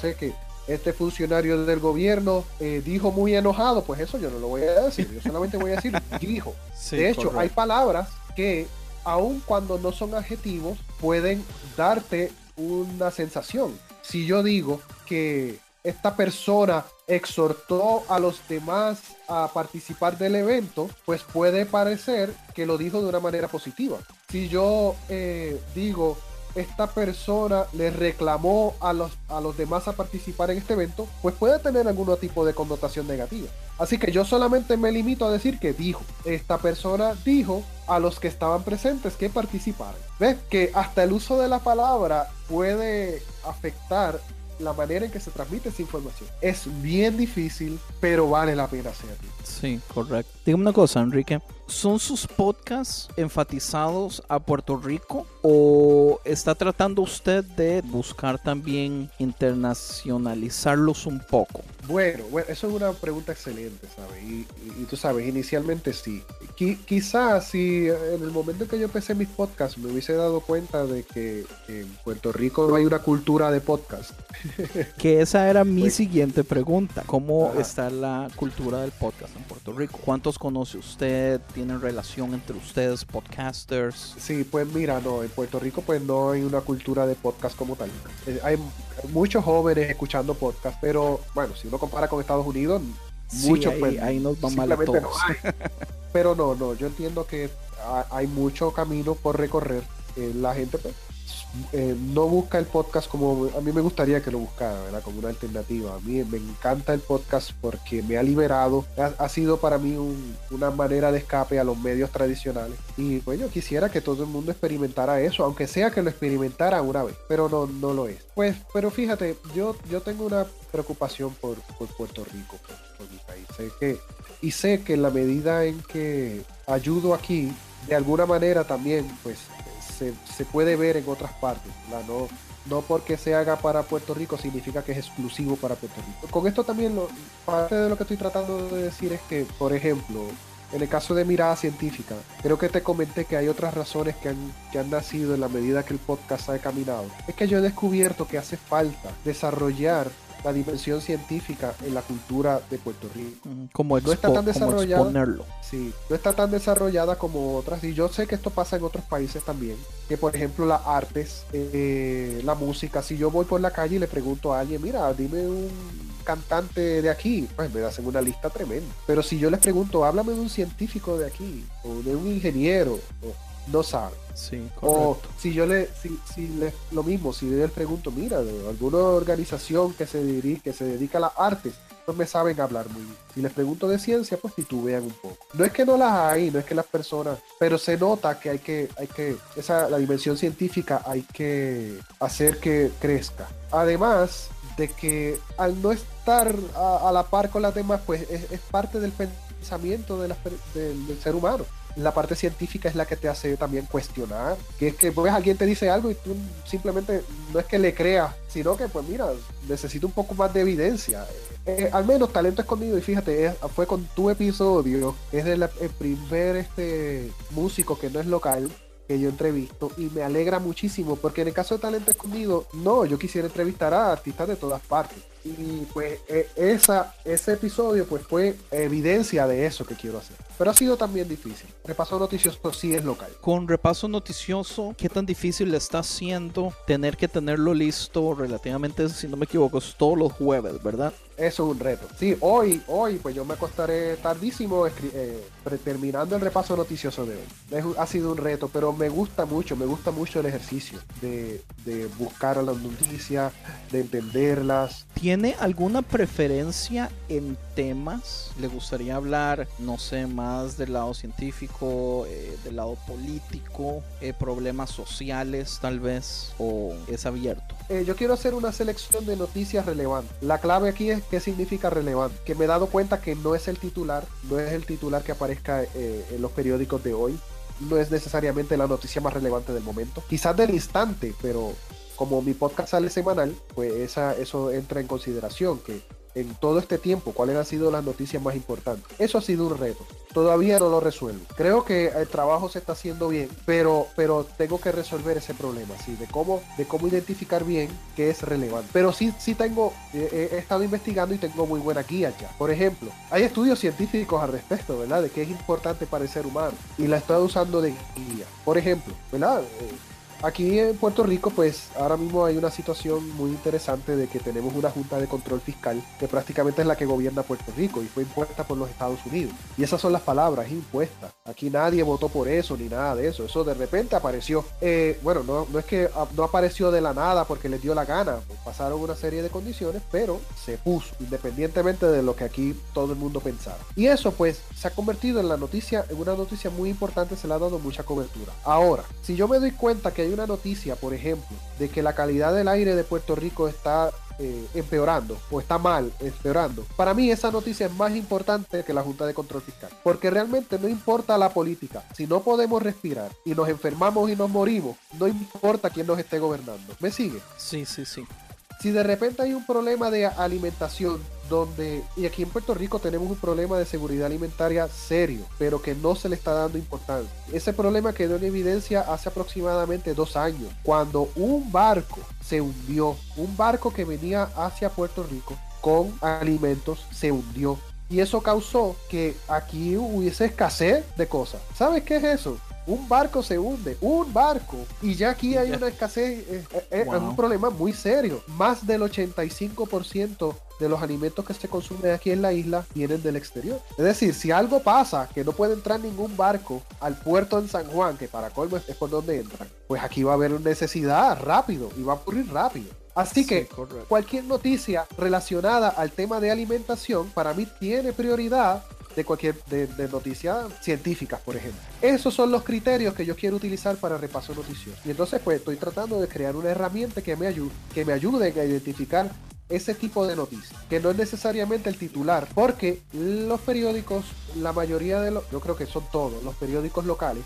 Sé que este funcionario del gobierno eh, dijo muy enojado, pues eso yo no lo voy a decir, yo solamente voy a decir [LAUGHS] dijo. de hecho, hay palabras que aun cuando no son adjetivos, pueden darte una sensación. Si yo digo que esta persona exhortó a los demás a participar del evento, pues puede parecer que lo dijo de una manera positiva. Si yo eh, digo esta persona le reclamó a los, a los demás a participar en este evento, pues puede tener algún tipo de connotación negativa. Así que yo solamente me limito a decir que dijo. Esta persona dijo a los que estaban presentes que participaran. ¿Ves? Que hasta el uso de la palabra puede afectar la manera en que se transmite esa información. Es bien difícil, pero vale la pena hacerlo. Sí, correcto. Dígame una cosa, Enrique. ¿Son sus podcasts enfatizados a Puerto Rico o está tratando usted de buscar también internacionalizarlos un poco? Bueno, bueno, eso es una pregunta excelente, ¿sabes? Y, tú sabes, inicialmente sí. quizás si en el momento en que yo empecé mis podcasts me hubiese dado cuenta de que en Puerto Rico no hay una cultura de podcast. [LAUGHS] que esa era mi pues siguiente pregunta. ¿Cómo está la cultura del podcast en Puerto Rico? ¿Cuántos conoce usted? ¿Tienen relación entre ustedes, podcasters? Sí, pues mira, no, en Puerto Rico pues no hay una cultura de podcast como tal. Eh, hay muchos jóvenes escuchando podcast, pero bueno, si uno compara con Estados Unidos, muchos pues, ahí, nos van mal a todos. pero no, no, yo entiendo que hay mucho camino por recorrer. Eh, la gente pues, eh, no busca el podcast como a mí me gustaría que lo buscara, ¿verdad? Como una alternativa. A mí me encanta el podcast porque me ha liberado, ha, sido para mí una manera de escape a los medios tradicionales. Y pues yo quisiera que todo el mundo experimentara eso, aunque sea que lo experimentara una vez, pero no, no lo es. Pues, pero fíjate, yo, yo tengo una preocupación por, Puerto Rico, por, mi país. Sé que, y sé que en la medida en que ayudo aquí, de alguna manera también, pues se, puede ver en otras partes. No, no porque se haga para Puerto Rico significa que es exclusivo para Puerto Rico. Con esto también, lo, parte de lo que estoy tratando de decir es que, por ejemplo, en el caso de mirada científica, creo que te comenté que hay otras razones que han, que han nacido en la medida que el podcast ha caminado. Es que yo he descubierto que hace falta desarrollar la dimensión científica en la cultura de Puerto Rico. Como no está tan desarrollada. Sí, no está tan desarrollada como otras. Y yo sé que esto pasa en otros países también. Que por ejemplo las artes, eh, la música. Si yo voy por la calle y le pregunto a alguien, mira, dime un cantante de aquí, pues me hacen una lista tremenda. Pero si yo les pregunto, háblame de un científico de aquí, o de un ingeniero, no sabe. Sí, o si yo le, si, si le, lo mismo, si yo les pregunto, mira, de alguna organización que se, dedica, que se dedica a las artes, no me saben hablar muy bien. Si les pregunto de ciencia, pues titubean un poco. No es que no las hay, no es que las personas, pero se nota que hay que, hay que, esa, la dimensión científica hay que hacer que crezca. Además de que al no estar a, la par con las demás, pues es, parte del pensamiento de del ser humano la parte científica es la que te hace también cuestionar. Que es que pues, alguien te dice algo y tú simplemente no es que le creas, sino que pues mira, necesito un poco más de evidencia. Eh, al menos talento escondido, y fíjate, fue con tu episodio, es del el primer este músico que no es local, que yo entrevisto y me alegra muchísimo porque en el caso de Talento Escondido, no, yo quisiera entrevistar a artistas de todas partes. Y pues e, esa, ese episodio pues fue evidencia de eso que quiero hacer. Pero ha sido también difícil. Repaso noticioso sí es local. Con repaso noticioso, ¿qué tan difícil le está haciendo tener que tenerlo listo relativamente, si no me equivoco, es todos los jueves, ¿verdad? Eso es un reto. Sí, hoy, hoy, pues yo me acostaré tardísimo eh, terminando el repaso noticioso de hoy. ha sido un reto, pero me gusta mucho, me gusta mucho el ejercicio de, de buscar las noticias, de entenderlas. ¿Tiene alguna preferencia en temas? ¿Le gustaría hablar, no sé, más del lado científico, eh, del lado político, eh, problemas sociales tal vez, o es abierto? Eh, yo quiero hacer una selección de noticias relevantes. La clave aquí es qué significa relevante. Que me he dado cuenta que no es el titular, no es el titular que aparezca en los periódicos de hoy. No es necesariamente la noticia más relevante del momento. Quizás del instante, pero como mi podcast sale semanal, pues esa, eso entra en consideración, que en todo este tiempo cuáles han sido las noticias más importantes. Eso ha sido un reto. Todavía no lo resuelvo. Creo que el trabajo se está haciendo bien, pero, pero tengo que resolver ese problema, ¿sí? de, cómo, de cómo identificar bien qué es relevante. Pero sí, sí tengo, he estado investigando y tengo muy buena guía ya. Por ejemplo, hay estudios científicos al respecto, ¿verdad? De qué es importante para el ser humano. Y la estoy usando de guía. Por ejemplo, ¿verdad? Eh, Aquí en Puerto Rico, pues ahora mismo hay una situación muy interesante de que tenemos una Junta de Control Fiscal que prácticamente es la que gobierna Puerto Rico y fue impuesta por los Estados Unidos. Y esas son las palabras, impuestas. Aquí nadie votó por eso ni nada de eso. Eso de repente apareció. Eh, bueno, no, no es que no apareció de la nada porque les dio la gana. Pues pasaron una serie de condiciones, pero se puso, independientemente de lo que aquí todo el mundo pensaba. Y eso pues se ha convertido en la noticia, en una noticia muy importante, se le ha dado mucha cobertura. Ahora, si yo me doy cuenta que hay una noticia, por ejemplo, de que la calidad del aire de Puerto Rico está eh, empeorando o está mal empeorando, para mí esa noticia es más importante que la Junta de Control Fiscal. Porque realmente no importa la política. Si no podemos respirar y nos enfermamos y nos morimos, no importa quién nos esté gobernando. ¿Me sigue? Sí, sí, sí. Si de repente hay un problema de alimentación donde, y aquí en Puerto Rico tenemos un problema de seguridad alimentaria serio, pero que no se le está dando importancia. Ese problema quedó en evidencia hace aproximadamente dos años, cuando un barco se hundió, un barco que venía hacia Puerto Rico con alimentos se hundió. Y eso causó que aquí hubiese escasez de cosas. ¿Sabes qué es eso? Un barco se hunde, un barco. Y ya aquí hay una escasez, eh, eh, eh, es un problema muy serio. Más del 85% de los alimentos que se consumen aquí en la isla vienen del exterior. Es decir, si algo pasa, que no puede entrar ningún barco al puerto en San Juan, que para colmo es por donde entran, pues aquí va a haber necesidad rápido y va a ocurrir rápido. Así que cualquier noticia relacionada al tema de alimentación para mí tiene prioridad de cualquier de, noticias científicas, por ejemplo. Esos son los criterios que yo quiero utilizar para repaso noticioso. Y entonces pues estoy tratando de crear una herramienta que me ayude, que me ayude a identificar ese tipo de noticias, que no es necesariamente el titular, porque los periódicos, la mayoría de los, yo creo que son todos, los periódicos locales,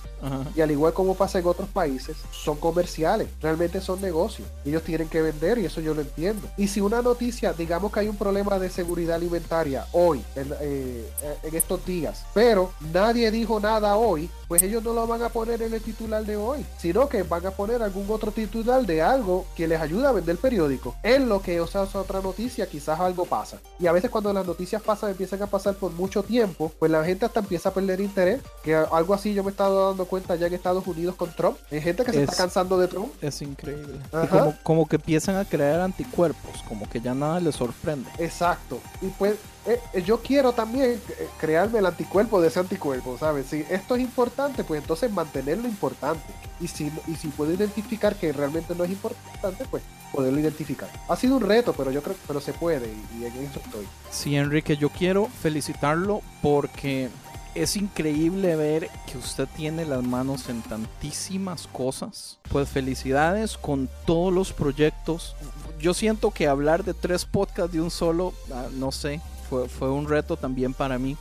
y al igual como pasa en otros países, son comerciales, realmente son negocios, ellos tienen que vender y eso yo lo entiendo. Y si una noticia, digamos que hay un problema de seguridad alimentaria hoy, en, eh, en estos días, pero nadie dijo nada hoy, pues ellos no lo van a poner en el titular de hoy, sino que van a poner algún otro titular de algo que les ayuda a vender el periódico. En lo que, o sea, otra noticia, quizás algo pasa. Y a veces cuando las noticias pasan, empiezan a pasar por mucho tiempo, pues la gente hasta empieza a perder interés. Que algo así yo me he estado dando cuenta ya en Estados Unidos con Trump. Hay gente que se está cansando de Trump. Es increíble. como, como que empiezan a crear anticuerpos, como que ya nada les sorprende. Exacto. Y pues eh, eh, yo quiero también eh, crearme el anticuerpo de ese anticuerpo, ¿sabes? Si esto es importante, pues entonces mantenerlo importante. Y si, y si puedo identificar que realmente no es importante, pues poderlo identificar. Ha sido un reto, pero yo creo pero se puede y, y en eso estoy. Sí, Enrique, yo quiero felicitarlo porque es increíble ver que usted tiene las manos en tantísimas cosas. Pues felicidades con todos los proyectos. Yo siento que hablar de tres podcasts de un solo, ah, no sé, fue, un reto también para mí.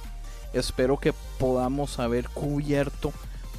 Espero que podamos haber cubierto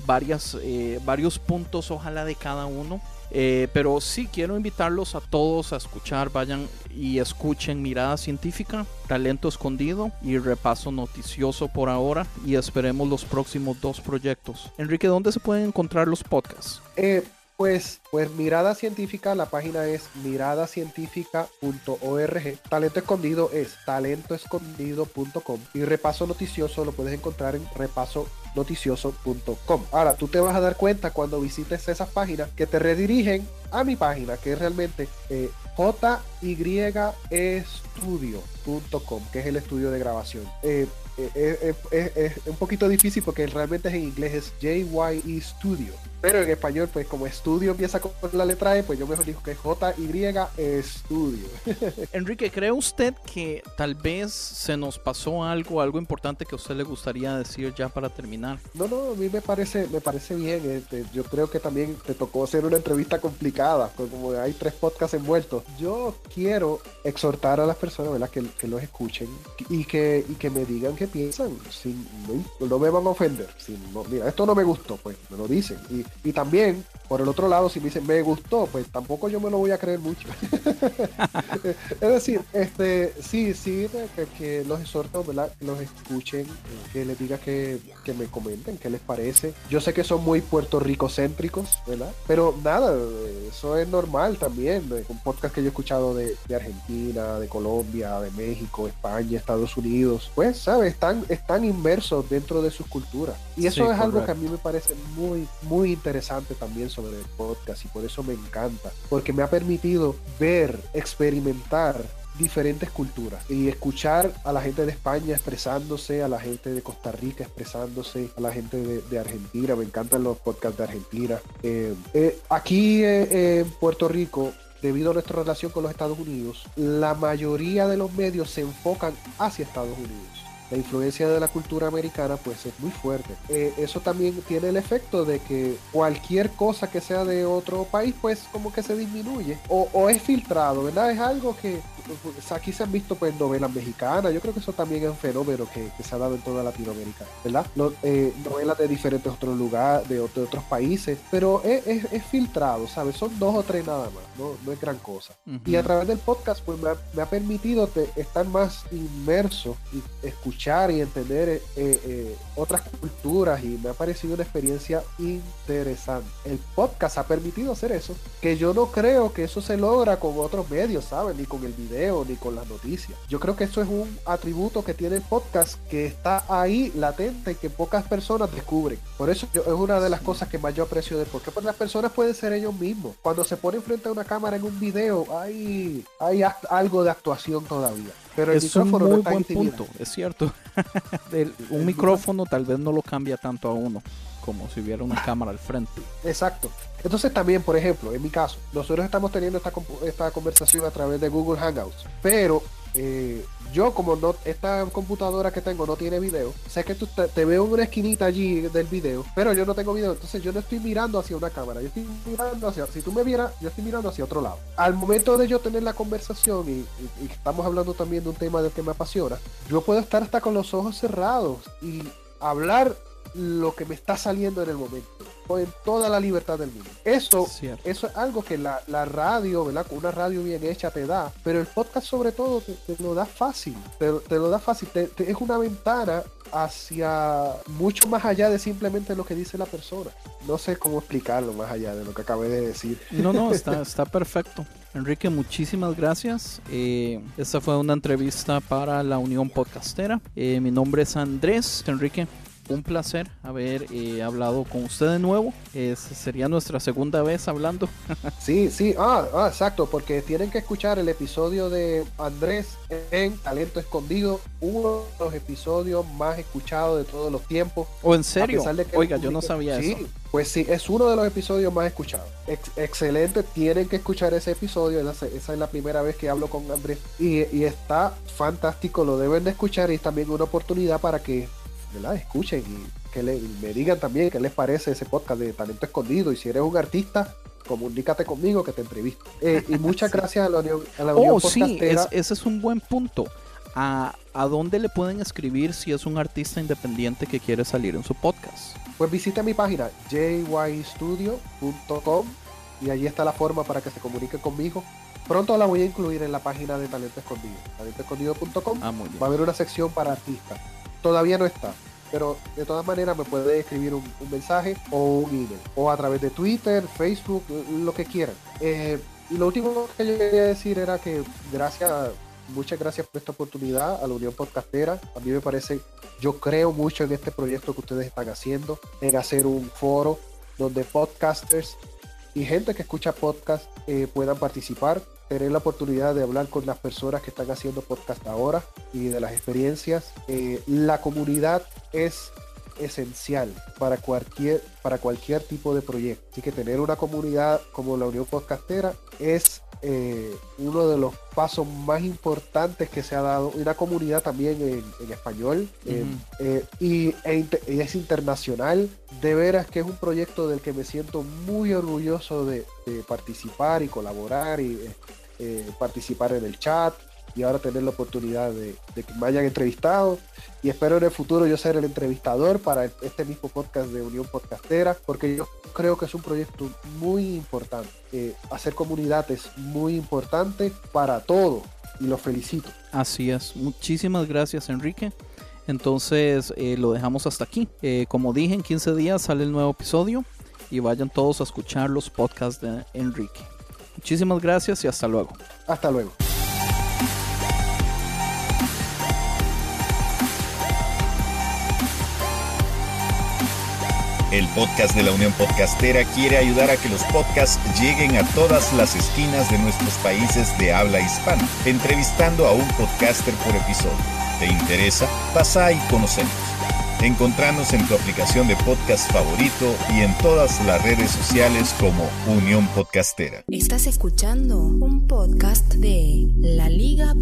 varias, eh, varios puntos, ojalá de cada uno. Eh, pero sí quiero invitarlos a todos a escuchar, vayan y escuchen Mirada Científica, Talento Escondido y Repaso Noticioso por ahora y esperemos los próximos dos proyectos. Enrique, ¿dónde se pueden encontrar los podcasts? Eh, pues, pues Mirada Científica, la página es miradacientífica.org. Talento Escondido es talentoescondido.com. Y Repaso Noticioso lo puedes encontrar en repasonoticioso.com. Ahora, tú te vas a dar cuenta cuando visites esas páginas que te redirigen a mi página, que es realmente eh, jyestudio.com, que es el estudio de grabación. Eh, eh, es, un poquito difícil porque realmente es en inglés, es JYE Studio. Pero en español, pues como estudio empieza con la letra E, pues yo mejor digo que es J-Y Estudio. [LAUGHS] Enrique, ¿cree usted que tal vez se nos pasó algo, algo importante que a usted le gustaría decir ya para terminar? No, no, a mí me parece, me parece bien. Este, yo creo que también te tocó hacer una entrevista complicada, como hay tres podcasts envueltos. Yo quiero exhortar a las personas ¿verdad? Que, que los escuchen y que, y que me digan piensan. Sin, no, me van a ofender. Si mira, esto no me gustó, pues me lo dicen. Y y también, por el otro lado, si me dicen me gustó, pues tampoco yo me lo voy a creer mucho. [LAUGHS] es decir, este, sí, sí, que, los exhorto, ¿verdad? Que los escuchen, que les diga que, me comenten qué les parece. Yo sé que son muy Puerto Rico céntricos, ¿verdad? Pero nada, eso es normal también. Un podcast que yo he escuchado de, Argentina, de Colombia, de México, España, Estados Unidos, pues, ¿sabes? Están, están inmersos dentro de sus culturas. Y eso es algo que a mí me parece muy, muy interesante también sobre el podcast y por eso me encanta, porque me ha permitido ver, experimentar diferentes culturas y escuchar a la gente de España expresándose, a la gente de Costa Rica expresándose, a la gente de, Argentina, me encantan los podcasts de Argentina. Eh, eh, aquí eh, en Puerto Rico debido a nuestra relación con los Estados Unidos, la mayoría de los medios se enfocan hacia Estados Unidos la influencia de la cultura americana pues es muy fuerte. Eh, eso también tiene el efecto de que cualquier cosa que sea de otro país pues como que se disminuye o, o es filtrado, ¿verdad? Es algo que pues, aquí se han visto pues novelas mexicanas, yo creo que eso también es un fenómeno que, se ha dado en toda Latinoamérica, ¿verdad? Eh, novelas de diferentes otros lugares, de, otros países, pero es, filtrado, ¿sabes? Son dos o tres nada más, no, no es gran cosa. Y a través del podcast pues me ha, me ha permitido estar más inmerso y escuchar y entender eh, eh, otras culturas y me ha parecido una experiencia interesante. El podcast ha permitido hacer eso, que yo no creo que eso se logra con otros medios, ¿sabes? Ni con el video, ni con las noticias. Yo creo que eso es un atributo que tiene el podcast que está ahí latente que pocas personas descubren. Por eso es una de las cosas que más yo aprecio de porque pues las personas pueden ser ellos mismos. Cuando se ponen frente a una cámara en un video, hay, hay algo de actuación todavía. Pero el es un muy buen punto, es cierto. [LAUGHS] un micrófono tal vez no lo cambia tanto a uno como si hubiera una cámara al frente. Exacto. Entonces también, por ejemplo, en mi caso, nosotros estamos teniendo esta, esta conversación a través de Google Hangouts, pero eh, yo como no esta computadora que tengo no tiene video, sé que tú te, veo en una esquinita allí del video, pero yo no tengo video, entonces yo no estoy mirando hacia una cámara, yo estoy mirando hacia, si tú me vieras, yo estoy mirando hacia otro lado. Al momento de yo tener la conversación y, y estamos hablando también de un tema del que me apasiona, yo puedo estar hasta con los ojos cerrados y hablar lo que me está saliendo en el momento en toda la libertad del mundo. Eso, eso es algo que la, radio, ¿verdad? Una radio bien hecha te da, pero el podcast sobre todo te, lo da fácil, te, lo da fácil, es una ventana hacia mucho más allá de simplemente lo que dice la persona. No sé cómo explicarlo más allá de lo que acabé de decir. No, no, está, [LAUGHS] está perfecto. Enrique, muchísimas gracias. Eh, esta fue una entrevista para la Unión Podcastera. Eh, mi nombre es Andrés. Enrique, un placer haber eh, hablado con usted de nuevo. Es, sería nuestra segunda vez hablando. [LAUGHS] sí, sí, ah, ah, exacto, porque tienen que escuchar el episodio de Andrés en Talento Escondido, uno de los episodios más escuchados de todos los tiempos. ¿O en serio? Oiga, yo no sabía sí, eso. Pues sí, es uno de los episodios más escuchados. excelente, tienen que escuchar ese episodio. Esa, es la primera vez que hablo con Andrés. Y, y está fantástico, lo deben de escuchar y es también una oportunidad para que escuchen y que le, me digan también qué les parece ese podcast de Talento Escondido. Y si eres un artista, comunícate conmigo que te entrevisto. Eh, y muchas [LAUGHS] gracias a la Unión, a la oh, sí, ese es un buen punto. ¿A, ¿A dónde le pueden escribir si es un artista independiente que quiere salir en su podcast? Pues visita mi página jystudio.com y allí está la forma para que se comunique conmigo. Pronto la voy a incluir en la página de Talento Escondido, talentoescondido.com. Ah, Va a haber una sección para artistas todavía no está. Pero de todas maneras me puede escribir un, mensaje o un email. O a través de Twitter, Facebook, lo que quieran. Eh, y lo último que yo quería decir era que gracias, muchas gracias por esta oportunidad a la Unión Podcastera. A mí me parece, yo creo mucho en este proyecto que ustedes están haciendo, en hacer un foro donde podcasters y gente que escucha podcast eh, puedan participar tener la oportunidad de hablar con las personas que están haciendo podcast ahora y de las experiencias. Eh, la comunidad es esencial para cualquier, para cualquier tipo de proyecto. Así que tener una comunidad como la Unión Podcastera es eh, uno de los pasos más importantes que se ha dado. Una comunidad también en, español eh, y, e es internacional. De veras que es un proyecto del que me siento muy orgulloso de, participar y colaborar y eh, participar en el chat y ahora tener la oportunidad de, que me hayan entrevistado y espero en el futuro yo ser el entrevistador para este mismo podcast de Unión Podcastera porque yo creo que es un proyecto muy importante. Eh, hacer comunidad es muy importante para todo y lo felicito. Así es, muchísimas gracias Enrique. Entonces eh, lo dejamos hasta aquí. como dije, en 15 días sale el nuevo episodio y vayan todos a escuchar los podcasts de Enrique. Muchísimas gracias y hasta luego. Hasta luego. El podcast de la Unión Podcastera quiere ayudar a que los podcasts lleguen a todas las esquinas de nuestros países de habla hispana, entrevistando a un podcaster por episodio. ¿Te interesa? Pasa y conocemos. Encontrarnos en tu aplicación de podcast favorito y en todas las redes sociales como Unión Podcastera. Estás escuchando un podcast de laliga.fm.